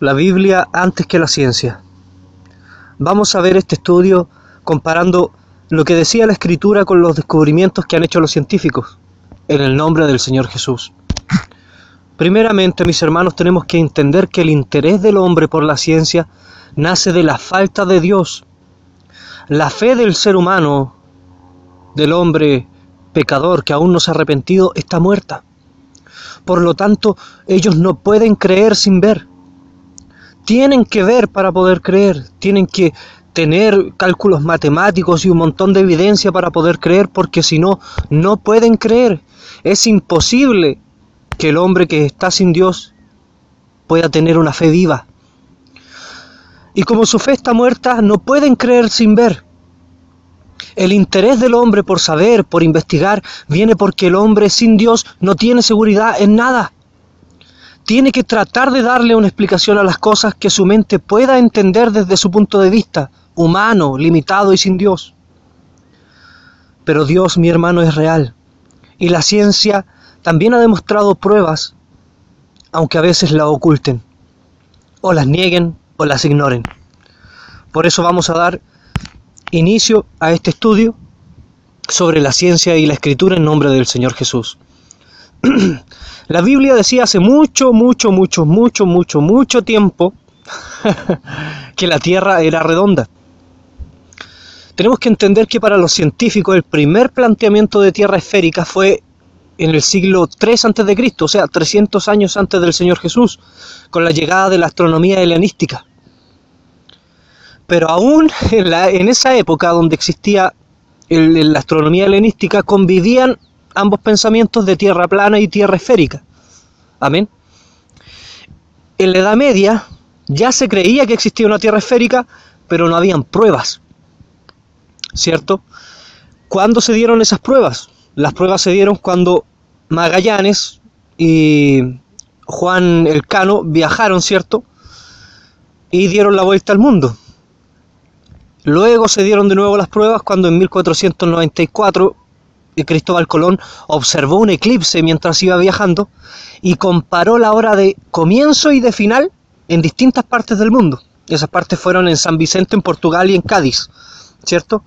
la Biblia antes que la ciencia. Vamos a ver este estudio comparando lo que decía la escritura con los descubrimientos que han hecho los científicos en el nombre del Señor Jesús. Primeramente, mis hermanos, tenemos que entender que el interés del hombre por la ciencia nace de la falta de Dios. La fe del ser humano, del hombre pecador que aún no se ha arrepentido, está muerta. Por lo tanto, ellos no pueden creer sin ver. Tienen que ver para poder creer, tienen que tener cálculos matemáticos y un montón de evidencia para poder creer, porque si no, no pueden creer. Es imposible que el hombre que está sin Dios pueda tener una fe viva. Y como su fe está muerta, no pueden creer sin ver. El interés del hombre por saber, por investigar, viene porque el hombre sin Dios no tiene seguridad en nada. Tiene que tratar de darle una explicación a las cosas que su mente pueda entender desde su punto de vista, humano, limitado y sin Dios. Pero Dios, mi hermano, es real. Y la ciencia también ha demostrado pruebas, aunque a veces la oculten, o las nieguen o las ignoren. Por eso vamos a dar inicio a este estudio sobre la ciencia y la escritura en nombre del Señor Jesús. la Biblia decía hace mucho, mucho, mucho, mucho, mucho, mucho tiempo que la Tierra era redonda. Tenemos que entender que para los científicos el primer planteamiento de Tierra esférica fue en el siglo 3 a.C., o sea, 300 años antes del Señor Jesús, con la llegada de la astronomía helenística. Pero aún en, esa época donde existía la astronomía helenística, convivían ambos pensamientos de tierra plana y tierra esférica. Amén. En la Edad Media ya se creía que existía una tierra esférica, pero no habían pruebas. ¿Cierto? ¿Cuándo se dieron esas pruebas? Las pruebas se dieron cuando Magallanes y Juan Elcano viajaron, ¿cierto? Y dieron la vuelta al mundo. Luego se dieron de nuevo las pruebas cuando en 1494 Cristóbal Colón observó un eclipse mientras iba viajando y comparó la hora de comienzo y de final en distintas partes del mundo. Esas partes fueron en San Vicente, en Portugal y en Cádiz, ¿cierto?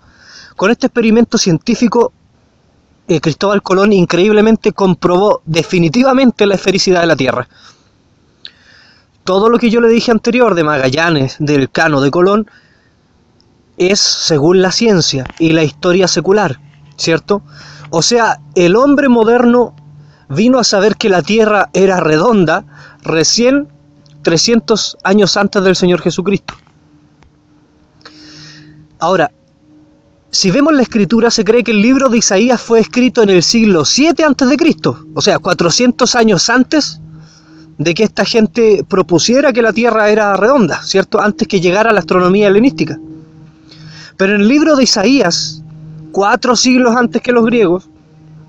Con este experimento científico, eh, Cristóbal Colón increíblemente comprobó definitivamente la esfericidad de la Tierra. Todo lo que yo le dije anterior de Magallanes, del Cano, de Colón, es según la ciencia y la historia secular, ¿cierto? O sea, el hombre moderno vino a saber que la Tierra era redonda recién 300 años antes del Señor Jesucristo. Ahora, si vemos la escritura, se cree que el libro de Isaías fue escrito en el siglo 7 antes de Cristo, o sea, 400 años antes de que esta gente propusiera que la Tierra era redonda, ¿cierto? Antes que llegara la astronomía helenística. Pero en el libro de Isaías, cuatro siglos antes que los griegos,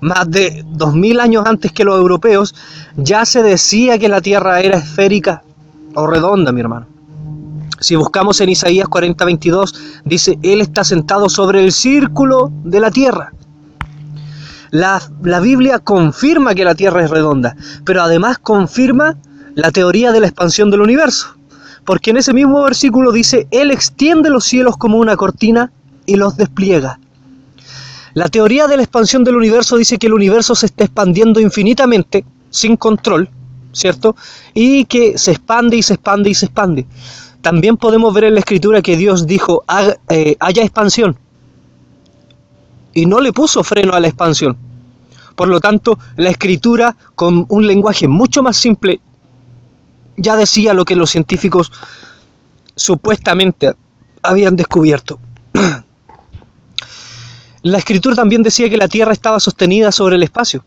más de dos mil años antes que los europeos, ya se decía que la Tierra era esférica o redonda, mi hermano. Si buscamos en Isaías 40:22, dice, Él está sentado sobre el círculo de la Tierra. La, la Biblia confirma que la Tierra es redonda, pero además confirma la teoría de la expansión del universo. Porque en ese mismo versículo dice, Él extiende los cielos como una cortina y los despliega. La teoría de la expansión del universo dice que el universo se está expandiendo infinitamente, sin control, ¿cierto? Y que se expande y se expande y se expande. También podemos ver en la escritura que Dios dijo, eh, haya expansión. Y no le puso freno a la expansión. Por lo tanto, la escritura, con un lenguaje mucho más simple ya decía lo que los científicos supuestamente habían descubierto. La escritura también decía que la Tierra estaba sostenida sobre el espacio.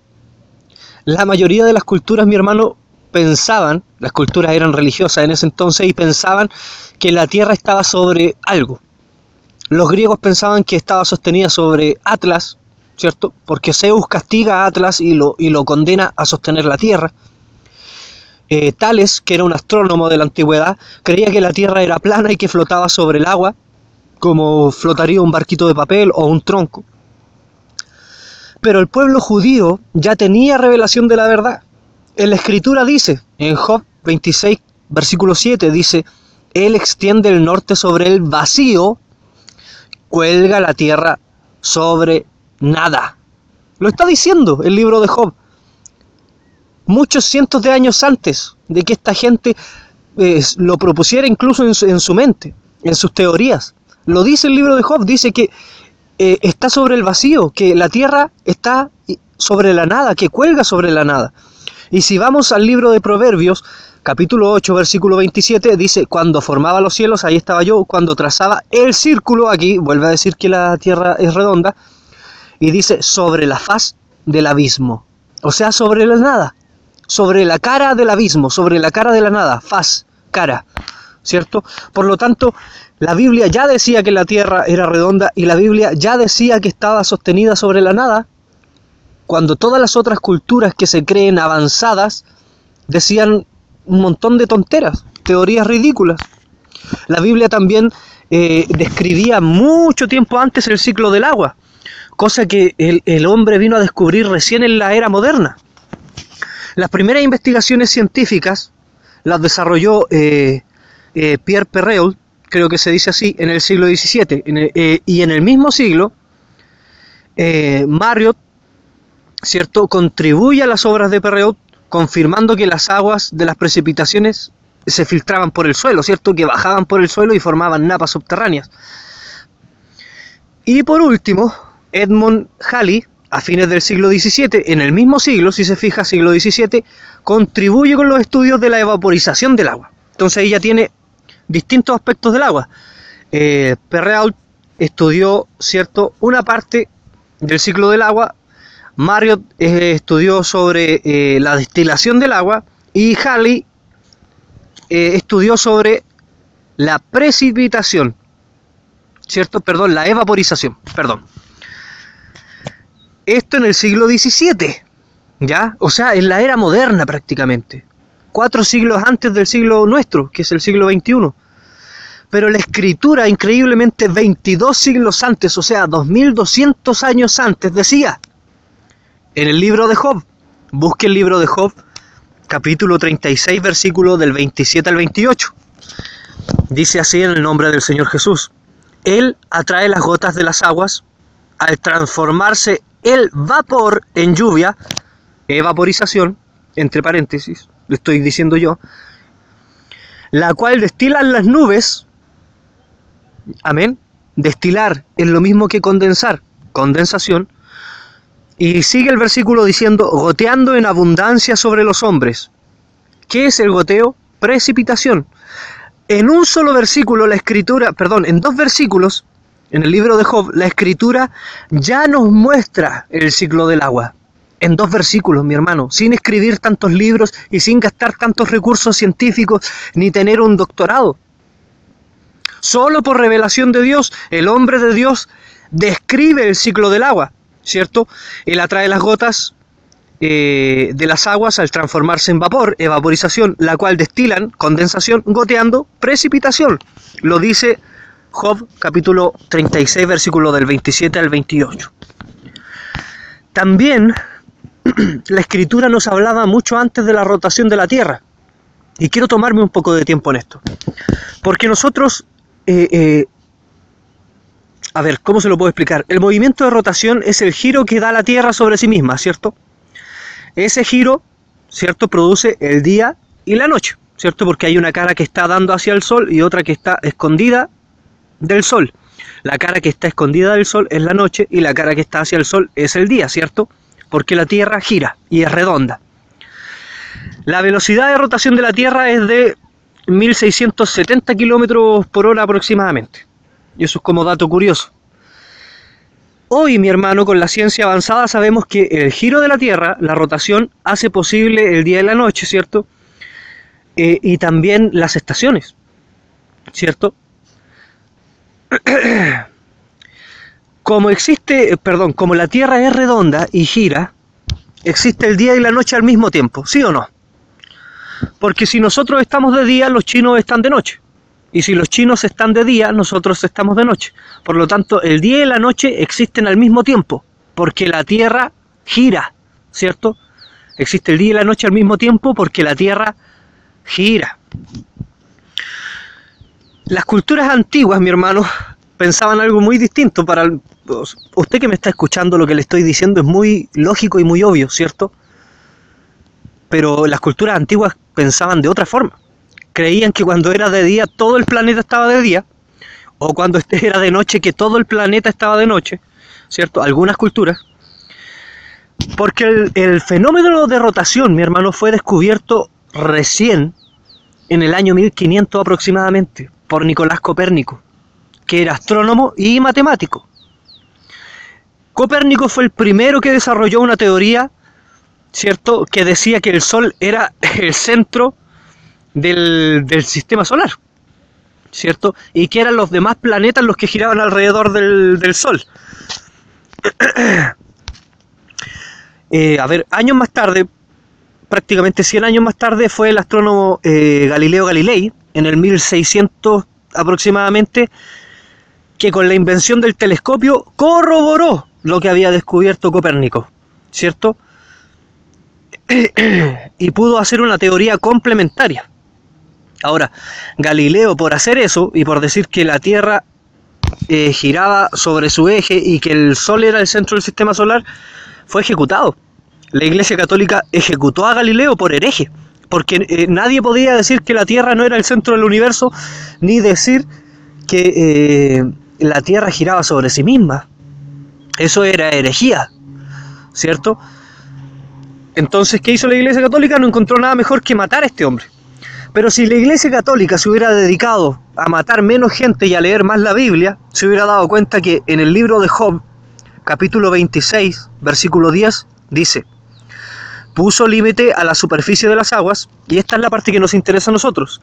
La mayoría de las culturas, mi hermano, pensaban, las culturas eran religiosas en ese entonces y pensaban que la Tierra estaba sobre algo. Los griegos pensaban que estaba sostenida sobre Atlas, ¿cierto? Porque Zeus castiga a Atlas y lo, y lo condena a sostener la Tierra. Eh, Tales, que era un astrónomo de la antigüedad, creía que la Tierra era plana y que flotaba sobre el agua, como flotaría un barquito de papel o un tronco. Pero el pueblo judío ya tenía revelación de la verdad. En la escritura dice, en Job 26, versículo 7 dice, Él extiende el norte sobre el vacío, cuelga la tierra sobre nada. Lo está diciendo el libro de Job. Muchos cientos de años antes de que esta gente eh, lo propusiera incluso en su, en su, mente, en sus teorías. Lo dice el libro de Job, dice que eh, está sobre el vacío, que la tierra está sobre la nada, que cuelga sobre la nada. Y si vamos al libro de Proverbios, capítulo 8, versículo 27, dice, cuando formaba los cielos, ahí estaba yo, cuando trazaba el círculo, aquí vuelve a decir que la tierra es redonda, y dice, sobre la faz del abismo, o sea, sobre la nada, sobre la cara del abismo, sobre la cara de la nada, faz, cara, ¿cierto? Por lo tanto, la Biblia ya decía que la tierra era redonda y la Biblia ya decía que estaba sostenida sobre la nada, cuando todas las otras culturas que se creen avanzadas decían un montón de tonteras, teorías ridículas. La Biblia también eh, describía mucho tiempo antes el ciclo del agua, cosa que el, el, hombre vino a descubrir recién en la era moderna. Las primeras investigaciones científicas las desarrolló eh, eh, Pierre Perreault, creo que se dice así, en el siglo XVII, eh, y en el mismo siglo, Marriott ¿cierto? contribuye a las obras de Perreault confirmando que las aguas de las precipitaciones se filtraban por el suelo, ¿cierto? Que bajaban por el suelo y formaban napas subterráneas. Y por último, Edmund Halley, a fines del siglo XVII, en el mismo siglo, si se fija, siglo XVII, contribuye con los estudios de la evaporización del agua. Entonces ella tiene distintos aspectos del agua. Eh, Perreault estudió, ¿cierto?, una parte del ciclo del agua Marriott eh, estudió sobre eh, la destilación del agua y Halley eh, estudió sobre la precipitación, ¿cierto? Perdón, la evaporización, perdón. Esto en el siglo XVII, ¿ya? O sea, en la era moderna prácticamente. Cuatro siglos antes del siglo nuestro, que es el siglo XXI. Pero la escritura, increíblemente 22 siglos antes, o sea, 2200 años antes, decía, en el libro de Job. Busque el libro de Job, capítulo 36, versículo del 27 al 28. Dice así en el nombre del Señor Jesús. Él atrae las gotas de las aguas al transformarse el vapor en lluvia, evaporización, entre paréntesis, lo estoy diciendo yo, la cual destilan las nubes, amén, destilar es lo mismo que condensar, condensación, y sigue el versículo diciendo, goteando en abundancia sobre los hombres. ¿Qué es el goteo? Precipitación. En un solo versículo la escritura, perdón, en dos versículos, en el libro de Job, la escritura ya nos muestra el ciclo del agua. En dos versículos, mi hermano, sin escribir tantos libros y sin gastar tantos recursos científicos ni tener un doctorado. Solo por revelación de Dios, el hombre de Dios describe el ciclo del agua. ¿cierto? Él atrae las gotas eh, de las aguas al transformarse en vapor, evaporización, la cual destilan, condensación, goteando, precipitación. Lo dice Job capítulo 36, versículo del 27 al 28. También la escritura nos hablaba mucho antes de la rotación de la Tierra. Y quiero tomarme un poco de tiempo en esto. Porque nosotros eh, eh, a ver, ¿cómo se lo puedo explicar? El movimiento de rotación es el giro que da la Tierra sobre sí misma, ¿cierto? Ese giro, ¿cierto? Produce el día y la noche, ¿cierto? Porque hay una cara que está dando hacia el Sol y otra que está escondida del Sol. La cara que está escondida del Sol es la noche y la cara que está hacia el Sol es el día, ¿cierto? Porque la Tierra gira y es redonda. La velocidad de rotación de la Tierra es de 1670 kilómetros por hora aproximadamente. Y eso es como dato curioso. Hoy, mi hermano, con la ciencia avanzada sabemos que el giro de la Tierra, la rotación, hace posible el día y la noche, ¿cierto? Eh, y también las estaciones, ¿cierto? Como existe, perdón, como la Tierra es redonda y gira, existe el día y la noche al mismo tiempo, ¿sí o no? Porque si nosotros estamos de día, los chinos están de noche. Y si los chinos están de día, nosotros estamos de noche. Por lo tanto, el día y la noche existen al mismo tiempo, porque la Tierra gira, ¿cierto? Existe el día y la noche al mismo tiempo porque la Tierra gira. Las culturas antiguas, mi hermano, pensaban algo muy distinto. Para usted que me está escuchando, lo que le estoy diciendo es muy lógico y muy obvio, ¿cierto? Pero las culturas antiguas pensaban de otra forma. Creían que cuando era de día todo el planeta estaba de día, o cuando era de noche que todo el planeta estaba de noche, ¿cierto? Algunas culturas. Porque el, el fenómeno de rotación, mi hermano, fue descubierto recién en el año 1500 aproximadamente por Nicolás Copérnico, que era astrónomo y matemático. Copérnico fue el primero que desarrolló una teoría, ¿cierto?, que decía que el Sol era el centro del, del sistema solar, ¿cierto? Y que eran los demás planetas los que giraban alrededor del, del Sol. eh, a ver, años más tarde, prácticamente 100 años más tarde, fue el astrónomo eh, Galileo Galilei, en el 1600 aproximadamente, que con la invención del telescopio corroboró lo que había descubierto Copérnico, ¿cierto? y pudo hacer una teoría complementaria. Ahora, Galileo por hacer eso y por decir que la Tierra eh, giraba sobre su eje y que el Sol era el centro del sistema solar, fue ejecutado. La Iglesia Católica ejecutó a Galileo por hereje, porque eh, nadie podía decir que la Tierra no era el centro del universo, ni decir que eh, la Tierra giraba sobre sí misma. Eso era herejía, ¿cierto? Entonces, ¿qué hizo la Iglesia Católica? No encontró nada mejor que matar a este hombre. Pero si la Iglesia Católica se hubiera dedicado a matar menos gente y a leer más la Biblia, se hubiera dado cuenta que en el libro de Job, capítulo 26, versículo 10, dice, puso límite a la superficie de las aguas, y esta es la parte que nos interesa a nosotros,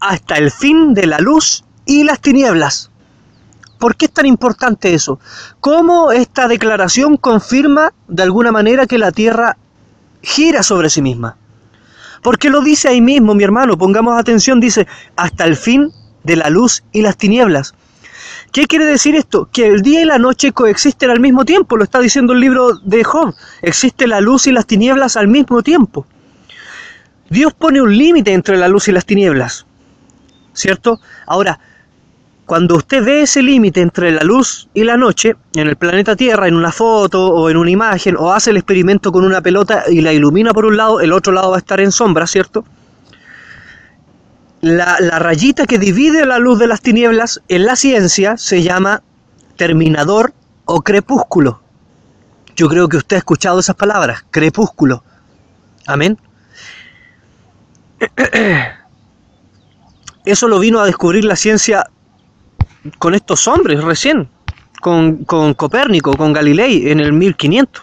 hasta el fin de la luz y las tinieblas. ¿Por qué es tan importante eso? ¿Cómo esta declaración confirma de alguna manera que la Tierra gira sobre sí misma? Porque lo dice ahí mismo, mi hermano, pongamos atención, dice, hasta el fin de la luz y las tinieblas. ¿Qué quiere decir esto? Que el día y la noche coexisten al mismo tiempo, lo está diciendo el libro de Job. Existe la luz y las tinieblas al mismo tiempo. Dios pone un límite entre la luz y las tinieblas. ¿Cierto? Ahora, cuando usted ve ese límite entre la luz y la noche, en el planeta Tierra, en una foto o en una imagen, o hace el experimento con una pelota y la ilumina por un lado, el otro lado va a estar en sombra, ¿cierto? La, rayita que divide la luz de las tinieblas en la ciencia se llama terminador o crepúsculo. Yo creo que usted ha escuchado esas palabras, crepúsculo. Amén. Eso lo vino a descubrir la ciencia con estos hombres recién, con, con Copérnico, con Galilei en el 1500,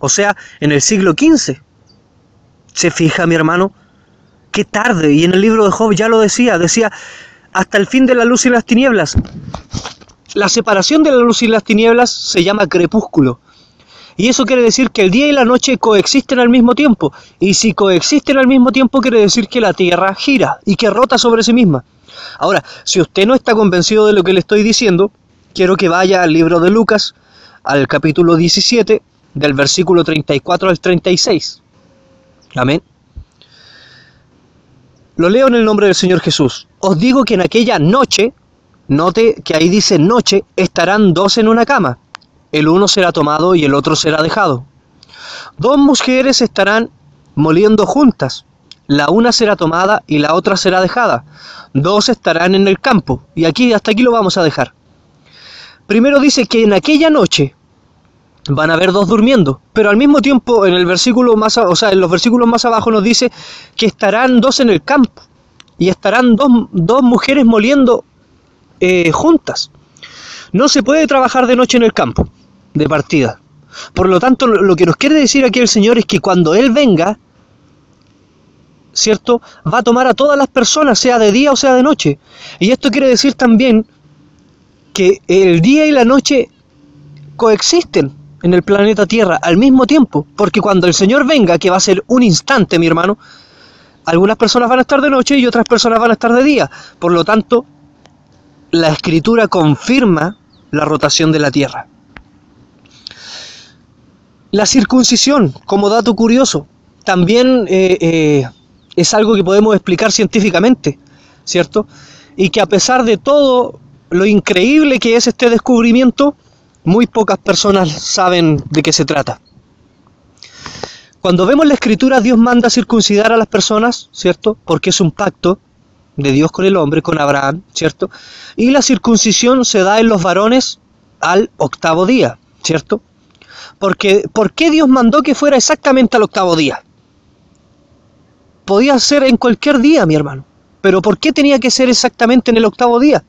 o sea, en el siglo XV. ¿Se fija, mi hermano? Qué tarde. Y en el libro de Job ya lo decía, decía, hasta el fin de la luz y las tinieblas. La separación de la luz y las tinieblas se llama crepúsculo. Y eso quiere decir que el día y la noche coexisten al mismo tiempo. Y si coexisten al mismo tiempo quiere decir que la Tierra gira y que rota sobre sí misma. Ahora, si usted no está convencido de lo que le estoy diciendo, quiero que vaya al libro de Lucas, al capítulo 17, del versículo 34 al 36. Amén. Lo leo en el nombre del Señor Jesús. Os digo que en aquella noche, note que ahí dice noche, estarán dos en una cama. El uno será tomado y el otro será dejado. Dos mujeres estarán moliendo juntas. La una será tomada y la otra será dejada. Dos estarán en el campo. Y aquí, hasta aquí lo vamos a dejar. Primero dice que en aquella noche van a haber dos durmiendo, pero al mismo tiempo en el versículo más, o sea, en los versículos más abajo nos dice que estarán dos en el campo y estarán dos, dos mujeres moliendo eh, juntas. No se puede trabajar de noche en el campo, de partida. Por lo tanto, lo que nos quiere decir aquí el Señor es que cuando Él venga, ¿cierto? Va a tomar a todas las personas, sea de día o sea de noche. Y esto quiere decir también que el día y la noche coexisten en el planeta Tierra al mismo tiempo, porque cuando el Señor venga, que va a ser un instante, mi hermano, algunas personas van a estar de noche y otras personas van a estar de día. Por lo tanto, la escritura confirma la rotación de la Tierra. La circuncisión, como dato curioso, también eh, eh, es algo que podemos explicar científicamente, ¿cierto? Y que a pesar de todo lo increíble que es este descubrimiento, muy pocas personas saben de qué se trata. Cuando vemos la escritura, Dios manda circuncidar a las personas, ¿cierto? Porque es un pacto de Dios con el hombre, con Abraham, ¿cierto? Y la circuncisión se da en los varones al octavo día, ¿cierto? Porque, ¿Por qué Dios mandó que fuera exactamente al octavo día? Podía ser en cualquier día, mi hermano. Pero ¿por qué tenía que ser exactamente en el octavo día?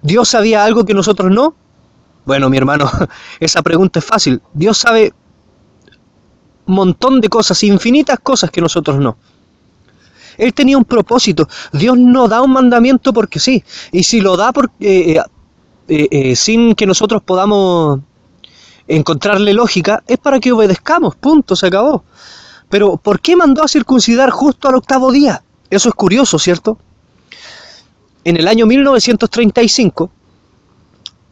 ¿Dios sabía algo que nosotros no? Bueno, mi hermano, esa pregunta es fácil. Dios sabe un montón de cosas, infinitas cosas que nosotros no. Él tenía un propósito. Dios no da un mandamiento porque sí. Y si lo da porque, eh, eh, eh, sin que nosotros podamos encontrarle lógica, es para que obedezcamos. Punto, se acabó. Pero ¿por qué mandó a circuncidar justo al octavo día? Eso es curioso, ¿cierto? En el año 1935,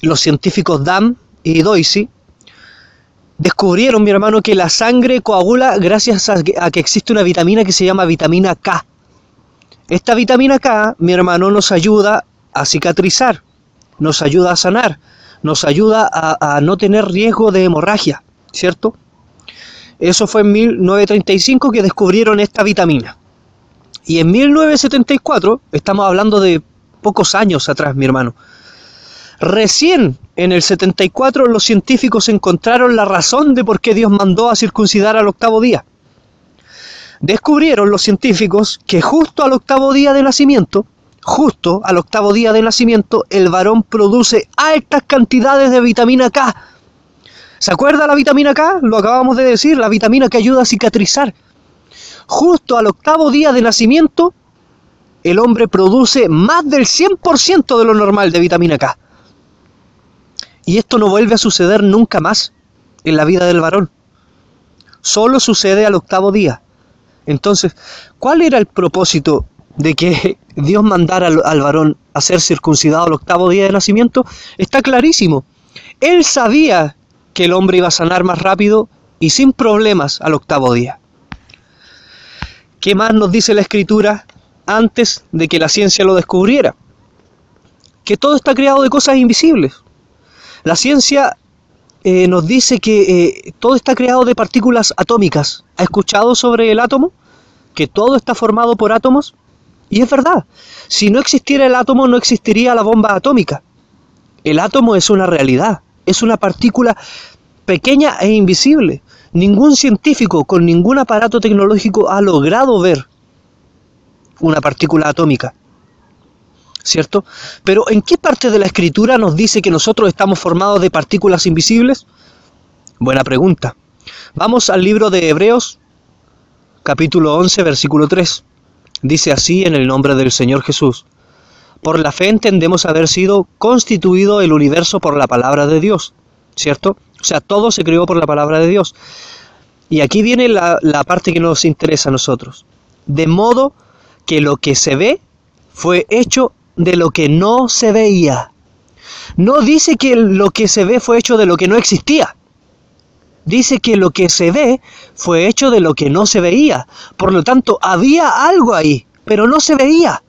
los científicos Dam y Doisy descubrieron, mi hermano, que la sangre coagula gracias a que existe una vitamina que se llama vitamina K. Esta vitamina K, mi hermano, nos ayuda a cicatrizar, nos ayuda a sanar, nos ayuda a, no tener riesgo de hemorragia, ¿cierto? Eso fue en 1935 que descubrieron esta vitamina. Y en 1974, estamos hablando de pocos años atrás, mi hermano, recién en el 74 los científicos encontraron la razón de por qué Dios mandó a circuncidar al octavo día descubrieron los científicos que justo al octavo día de nacimiento, justo al octavo día de nacimiento, el varón produce altas cantidades de vitamina K. ¿Se acuerda la vitamina K? Lo acabamos de decir, la vitamina que ayuda a cicatrizar. Justo al octavo día de nacimiento, el hombre produce más del 100% de lo normal de vitamina K. Y esto no vuelve a suceder nunca más en la vida del varón. Solo sucede al octavo día. Entonces, ¿cuál era el propósito de que Dios mandara al, varón a ser circuncidado al octavo día de nacimiento? Está clarísimo. Él sabía que el hombre iba a sanar más rápido y sin problemas al octavo día. ¿Qué más nos dice la escritura antes de que la ciencia lo descubriera? Que todo está creado de cosas invisibles. La ciencia eh, nos dice que eh, todo está creado de partículas atómicas. ¿Ha escuchado sobre el átomo? Que todo está formado por átomos. Y es verdad, si no existiera el átomo no existiría la bomba atómica. El átomo es una realidad, es una partícula pequeña e invisible. Ningún científico con ningún aparato tecnológico ha logrado ver una partícula atómica. ¿cierto? Pero ¿en qué parte de la escritura nos dice que nosotros estamos formados de partículas invisibles? Buena pregunta. Vamos al libro de Hebreos, capítulo 11, versículo 3. Dice así en el nombre del Señor Jesús. Por la fe entendemos haber sido constituido el universo por la palabra de Dios, ¿cierto? O sea, todo se creó por la palabra de Dios. Y aquí viene la, la parte que nos interesa a nosotros. De modo que lo que se ve fue hecho de lo que no se veía. No dice que lo que se ve fue hecho de lo que no existía. Dice que lo que se ve fue hecho de lo que no se veía. Por lo tanto, había algo ahí, pero no se veía.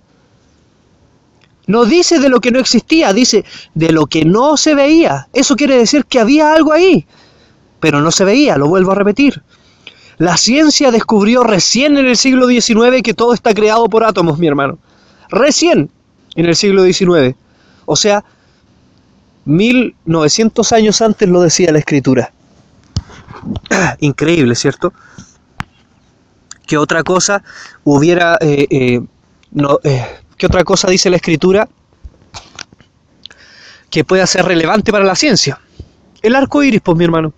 No dice de lo que no existía, dice de lo que no se veía. Eso quiere decir que había algo ahí, pero no se veía, lo vuelvo a repetir. La ciencia descubrió recién en el siglo XIX que todo está creado por átomos, mi hermano. Recién, en el siglo XIX. O sea, 1900 años antes lo decía la escritura. Increíble, ¿cierto? ¿Qué otra cosa hubiera... Eh, eh, no, eh, ¿Qué otra cosa dice la escritura que pueda ser relevante para la ciencia? El arco iris, pues mi hermano.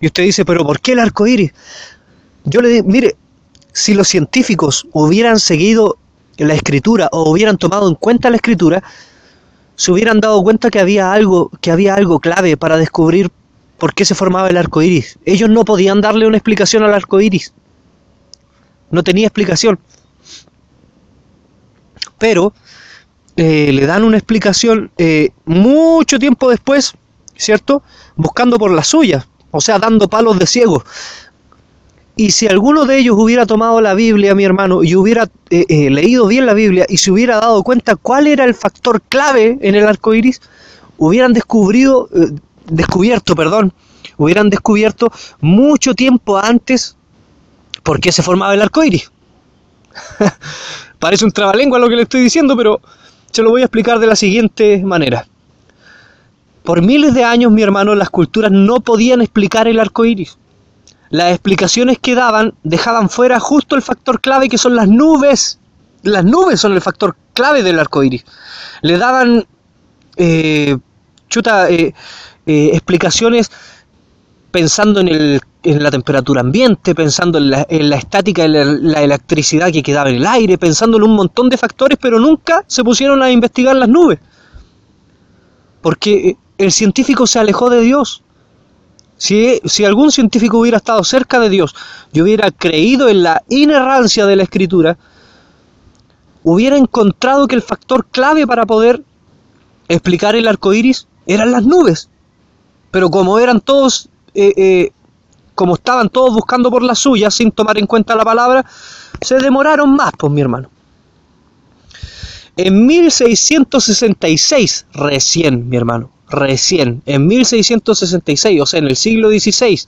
Y usted dice, pero ¿por qué el arco iris? Yo le digo, mire, si los científicos hubieran seguido la escritura o hubieran tomado en cuenta la escritura, se hubieran dado cuenta que había algo, que había algo clave para descubrir por qué se formaba el arco iris. Ellos no podían darle una explicación al arco iris. No tenía explicación. Pero eh, le dan una explicación eh, mucho tiempo después, ¿cierto? Buscando por la suya, o sea, dando palos de ciego. Y si alguno de ellos hubiera tomado la Biblia, mi hermano, y hubiera eh, leído bien la Biblia y se hubiera dado cuenta cuál era el factor clave en el arco iris, hubieran descubrido, descubierto, perdón, hubieran descubierto mucho tiempo antes por qué se formaba el arco iris. Parece un trabalengua lo que le estoy diciendo, pero se lo voy a explicar de la siguiente manera. Por miles de años, mi hermano, las culturas no podían explicar el arco iris. Las explicaciones que daban dejaban fuera justo el factor clave que son las nubes. Las nubes son el factor clave del arco iris. Le daban eh, chuta, eh, eh, explicaciones pensando en, el, en, la temperatura ambiente, pensando en la, en la estática, en la, electricidad que quedaba en el aire, pensando en un montón de factores, pero nunca se pusieron a investigar las nubes. Porque el científico se alejó de Dios. Si, si, algún científico hubiera estado cerca de Dios y hubiera creído en la inerrancia de la escritura, hubiera encontrado que el factor clave para poder explicar el arco iris eran las nubes. Pero como eran todos, eh, eh, como estaban todos buscando por las suyas sin tomar en cuenta la palabra, se demoraron más, pues mi hermano. En 1666, recién, mi hermano, recién, en 1666, o sea, en el siglo XVI,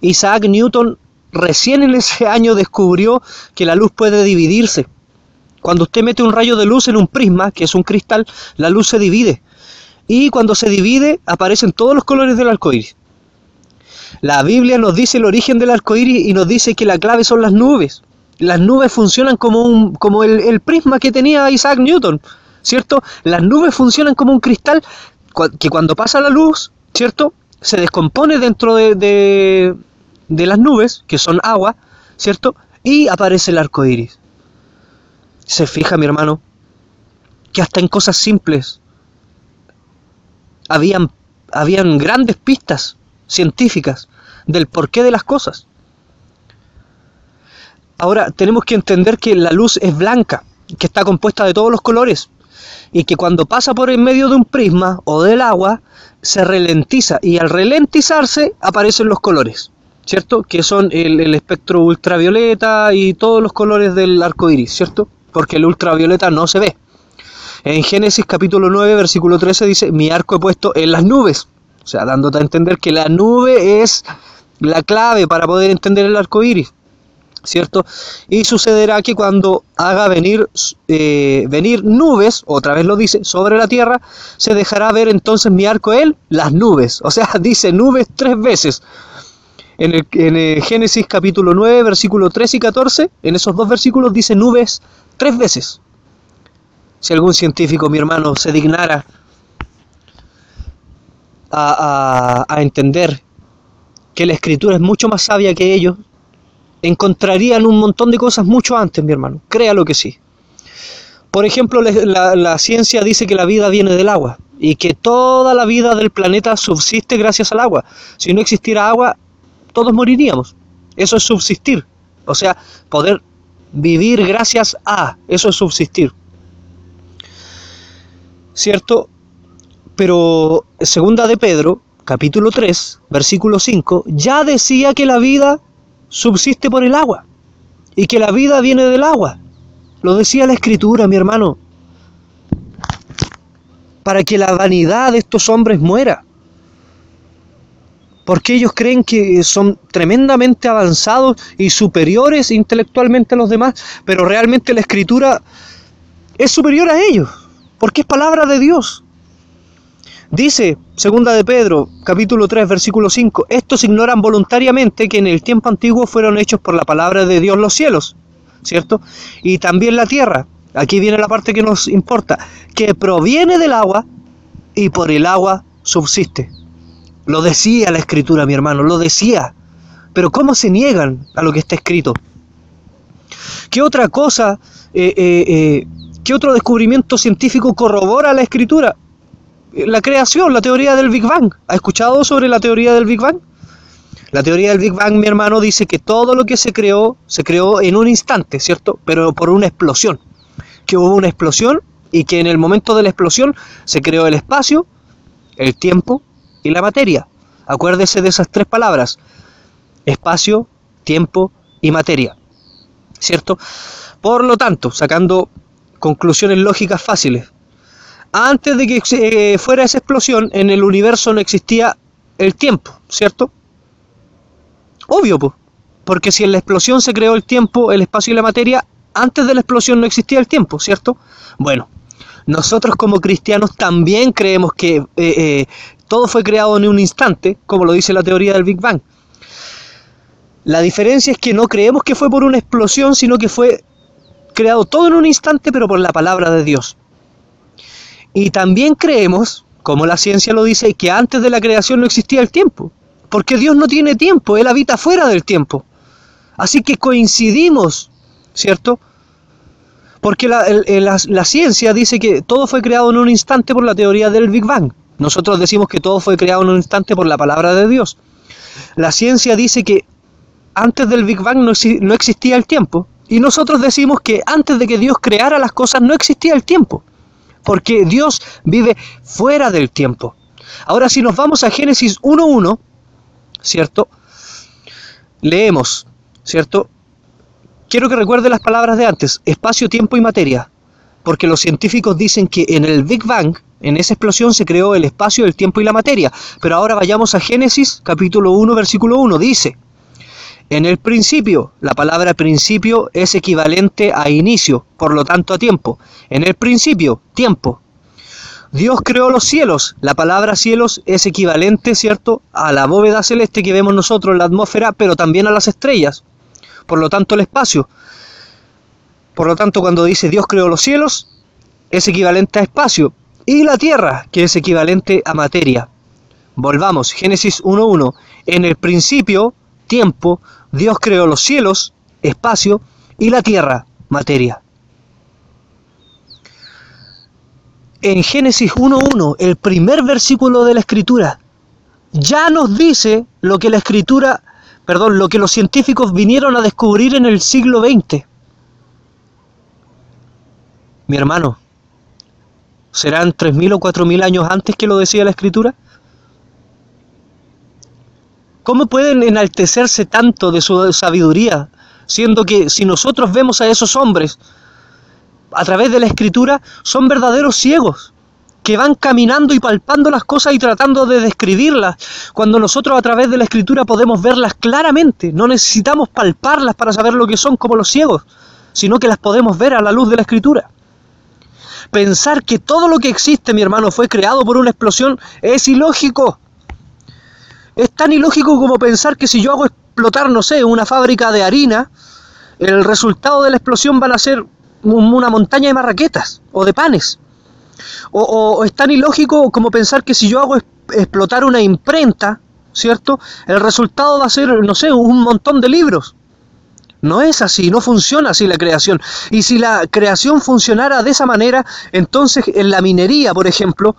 Isaac Newton recién en ese año descubrió que la luz puede dividirse. Cuando usted mete un rayo de luz en un prisma, que es un cristal, la luz se divide. Y cuando se divide, aparecen todos los colores del arco iris. La Biblia nos dice el origen del arco iris y nos dice que la clave son las nubes. Las nubes funcionan como, un, como el, el prisma que tenía Isaac Newton, ¿cierto? Las nubes funcionan como un cristal que cuando pasa la luz, ¿cierto? Se descompone dentro de, de, las nubes, que son agua, ¿cierto? Y aparece el arco iris. Se fija, mi hermano, que hasta en cosas simples habían, habían grandes pistas científicas del porqué de las cosas. Ahora, tenemos que entender que la luz es blanca, que está compuesta de todos los colores, y que cuando pasa por en medio de un prisma o del agua, se ralentiza, y al ralentizarse aparecen los colores, ¿cierto? Que son el, el espectro ultravioleta y todos los colores del arco iris, ¿cierto? Porque el ultravioleta no se ve. En Génesis capítulo 9, versículo 13 dice, mi arco he puesto en las nubes. O sea, dándote a entender que la nube es la clave para poder entender el arco iris. ¿cierto? Y sucederá que cuando haga venir, eh, venir nubes, otra vez lo dice, sobre la tierra, se dejará ver entonces mi arco él, las nubes. O sea, dice nubes tres veces. En el, Génesis capítulo 9, versículo 13 y 14, en esos dos versículos dice nubes tres veces. Si algún científico, mi hermano, se dignara a, entender que la escritura es mucho más sabia que ellos, encontrarían un montón de cosas mucho antes, mi hermano. Créalo que sí. Por ejemplo, la, ciencia dice que la vida viene del agua y que toda la vida del planeta subsiste gracias al agua. Si no existiera agua, todos moriríamos. Eso es subsistir. O sea, poder vivir gracias a, eso es subsistir. ¿Cierto? Pero segunda de Pedro, capítulo 3, versículo 5, ya decía que la vida subsiste por el agua y que la vida viene del agua. Lo decía la escritura, mi hermano. Para que la vanidad de estos hombres muera. Porque ellos creen que son tremendamente avanzados y superiores intelectualmente a los demás, pero realmente la escritura es superior a ellos, porque es palabra de Dios. Dice, segunda de Pedro, capítulo 3, versículo 5, estos ignoran voluntariamente que en el tiempo antiguo fueron hechos por la palabra de Dios los cielos, ¿cierto? Y también la tierra, aquí viene la parte que nos importa, que proviene del agua y por el agua subsiste. Lo decía la escritura, mi hermano, lo decía. Pero ¿cómo se niegan a lo que está escrito? ¿Qué otra cosa, eh, eh, eh, qué otro descubrimiento científico corrobora la escritura? La creación, la teoría del Big Bang. ¿Ha escuchado sobre la teoría del Big Bang? La teoría del Big Bang, mi hermano, dice que todo lo que se creó, se creó en un instante, ¿cierto? Pero por una explosión. Que hubo una explosión y que en el momento de la explosión se creó el espacio, el tiempo y la materia. Acuérdese de esas tres palabras. Espacio, tiempo y materia. ¿Cierto? Por lo tanto, sacando conclusiones lógicas fáciles, antes de que eh, fuera esa explosión, en el universo no existía el tiempo, ¿cierto? Obvio, pues. Porque si en la explosión se creó el tiempo, el espacio y la materia, antes de la explosión no existía el tiempo, ¿cierto? Bueno, nosotros como cristianos también creemos que eh, eh, todo fue creado en un instante, como lo dice la teoría del Big Bang. La diferencia es que no creemos que fue por una explosión, sino que fue creado todo en un instante, pero por la palabra de Dios. Y también creemos, como la ciencia lo dice, que antes de la creación no existía el tiempo, porque Dios no tiene tiempo, Él habita fuera del tiempo. Así que coincidimos, ¿cierto? Porque la, ciencia dice que todo fue creado en un instante por la teoría del Big Bang. Nosotros decimos que todo fue creado en un instante por la palabra de Dios. La ciencia dice que antes del Big Bang no existía el tiempo. Y nosotros decimos que antes de que Dios creara las cosas no existía el tiempo. Porque Dios vive fuera del tiempo. Ahora si nos vamos a Génesis 1.1, ¿cierto? Leemos, ¿cierto? Quiero que recuerde las palabras de antes, espacio, tiempo y materia, porque los científicos dicen que en el Big Bang, en esa explosión se creó el espacio, el tiempo y la materia. Pero ahora vayamos a Génesis capítulo 1, versículo 1, dice, en el principio, la palabra principio es equivalente a inicio, por lo tanto a tiempo. En el principio, tiempo. Dios creó los cielos. La palabra cielos es equivalente, ¿cierto?, a la bóveda celeste que vemos nosotros en la atmósfera, pero también a las estrellas. Por lo tanto, el espacio. Por lo tanto, cuando dice Dios creó los cielos, es equivalente a espacio. Y la tierra, que es equivalente a materia. Volvamos, Génesis 1.1. En el principio, tiempo, Dios creó los cielos, espacio, y la tierra, materia. En Génesis 1.1, el primer versículo de la escritura, ya nos dice lo que la escritura, perdón, lo que los científicos vinieron a descubrir en el siglo XX. Mi hermano, ¿serán 3.000 o 4.000 años antes que lo decía la escritura? ¿Cómo pueden enaltecerse tanto de su sabiduría, siendo que si nosotros vemos a esos hombres a través de la escritura, son verdaderos ciegos, que van caminando y palpando las cosas y tratando de describirlas, cuando nosotros a través de la escritura podemos verlas claramente, no necesitamos palparlas para saber lo que son como los ciegos, sino que las podemos ver a la luz de la escritura. Pensar que todo lo que existe, mi hermano, fue creado por una explosión es ilógico. Es tan ilógico como pensar que si yo hago explotar, no sé, una fábrica de harina, el resultado de la explosión van a ser una montaña de marraquetas o de panes. O, es tan ilógico como pensar que si yo hago explotar una imprenta, ¿cierto? El resultado va a ser, no sé, un montón de libros. No es así, no funciona así la creación. Y si la creación funcionara de esa manera, entonces en la minería, por ejemplo,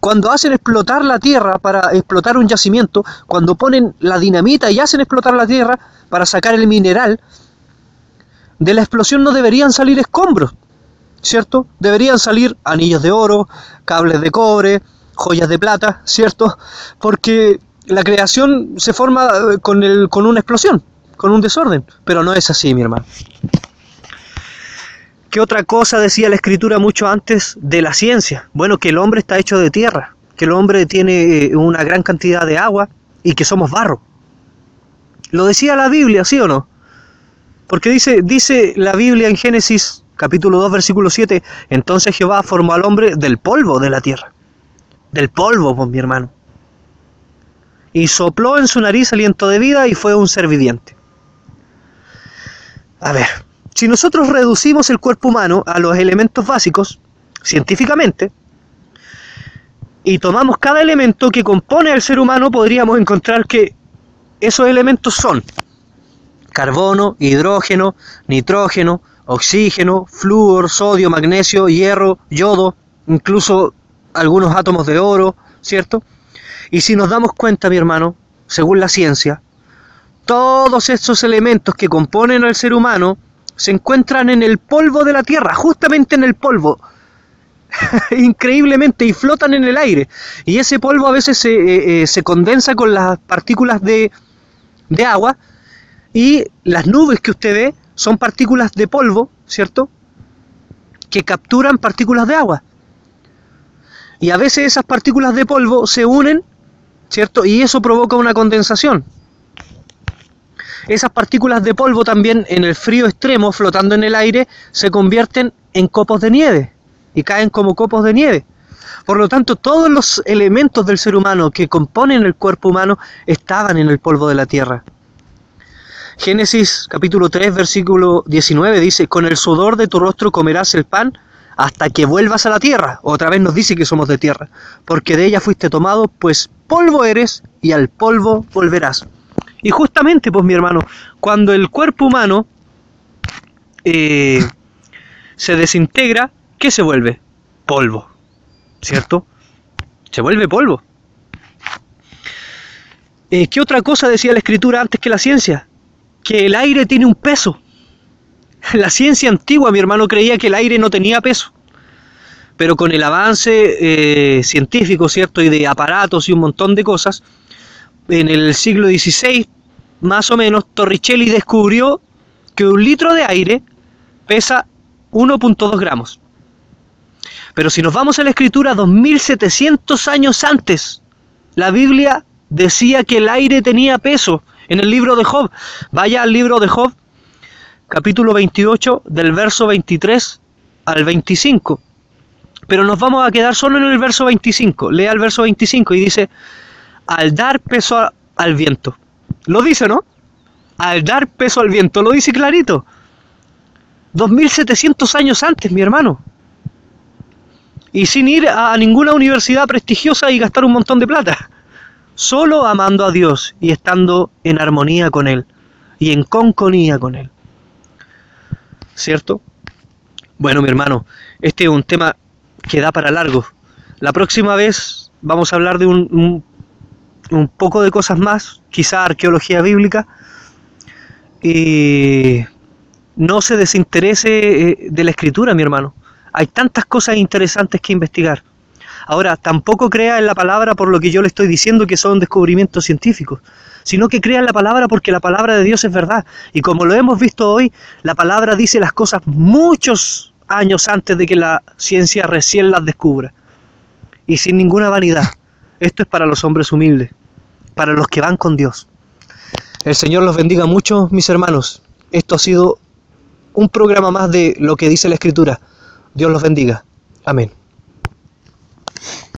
cuando hacen explotar la tierra para explotar un yacimiento, cuando ponen la dinamita y hacen explotar la tierra para sacar el mineral, de la explosión no deberían salir escombros, ¿cierto? Deberían salir anillos de oro, cables de cobre, joyas de plata, ¿cierto? Porque la creación se forma eh, con, el, con una explosión, con un desorden, pero no es así, mi hermano. ¿Qué otra cosa decía la escritura mucho antes de la ciencia? Bueno, que el hombre está hecho de tierra, que el hombre tiene eh, una gran cantidad de agua y que somos barro. Lo decía la Biblia, ¿sí o no? Porque dice, dice la Biblia en Génesis capítulo 2 versículo 7, entonces Jehová formó al hombre del polvo de la tierra. Del polvo, pues mi hermano. Y sopló en su nariz aliento de vida y fue un ser viviente. A ver, si nosotros reducimos el cuerpo humano a los elementos básicos, científicamente, y tomamos cada elemento que compone al ser humano, podríamos encontrar que esos elementos son carbono, hidrógeno, nitrógeno, oxígeno, flúor, sodio, magnesio, hierro, yodo, incluso algunos átomos de oro, ¿cierto? Y si nos damos cuenta, mi hermano, según la ciencia, todos estos elementos que componen al ser humano se encuentran en el polvo de la Tierra, justamente en el polvo. Increíblemente, y flotan en el aire. Y ese polvo a veces se, eh, eh, se condensa con las partículas de, de agua Y las nubes que usted ve son partículas de polvo, ¿cierto? Que capturan partículas de agua. Y a veces esas partículas de polvo se unen, ¿cierto? Y eso provoca una condensación. Esas partículas de polvo también en el frío extremo, flotando en el aire, se convierten en copos de nieve y caen como copos de nieve. Por lo tanto, todos los elementos del ser humano que componen el cuerpo humano estaban en el polvo de la tierra. Génesis capítulo 3 versículo 19 dice, con el sudor de tu rostro comerás el pan hasta que vuelvas a la tierra. Otra vez nos dice que somos de tierra, porque de ella fuiste tomado, pues polvo eres y al polvo volverás. Y justamente, pues mi hermano, cuando el cuerpo humano eh, se desintegra, ¿qué se vuelve? Polvo, ¿cierto? Se vuelve polvo. Eh, ¿Qué otra cosa decía la escritura antes que la ciencia? Que el aire tiene un peso. La ciencia antigua, mi hermano, creía que el aire no tenía peso. Pero con el avance eh, científico, ¿cierto? Y de aparatos y un montón de cosas, en el siglo XVI, más o menos, Torricelli descubrió que un litro de aire pesa 1.2 gramos. Pero si nos vamos a la escritura 2700 años antes, la Biblia decía que el aire tenía peso en el libro de Job. Vaya al libro de Job, capítulo 28, del verso 23 al 25. Pero nos vamos a quedar solo en el verso 25. Lea el verso 25 y dice, al dar peso al viento. Lo dice, ¿no? Al dar peso al viento, lo dice clarito. 2700 años antes, mi hermano. Y sin ir a ninguna universidad prestigiosa y gastar un montón de plata. Solo amando a Dios y estando en armonía con Él y en conconía con Él. ¿Cierto? Bueno, mi hermano, este es un tema que da para largo. La próxima vez vamos a hablar de un, un, poco de cosas más, quizá arqueología bíblica, y no se desinterese eh, de la escritura, mi hermano. Hay tantas cosas interesantes que investigar. Ahora, tampoco crea en la palabra por lo que yo le estoy diciendo que son descubrimientos científicos, sino que crea en la palabra porque la palabra de Dios es verdad. Y como lo hemos visto hoy, la palabra dice las cosas muchos años antes de que la ciencia recién las descubra. Y sin ninguna vanidad. Esto es para los hombres humildes, para los que van con Dios. El Señor los bendiga mucho, mis hermanos. Esto ha sido un programa más de lo que dice la Escritura. Dios los bendiga. Amén.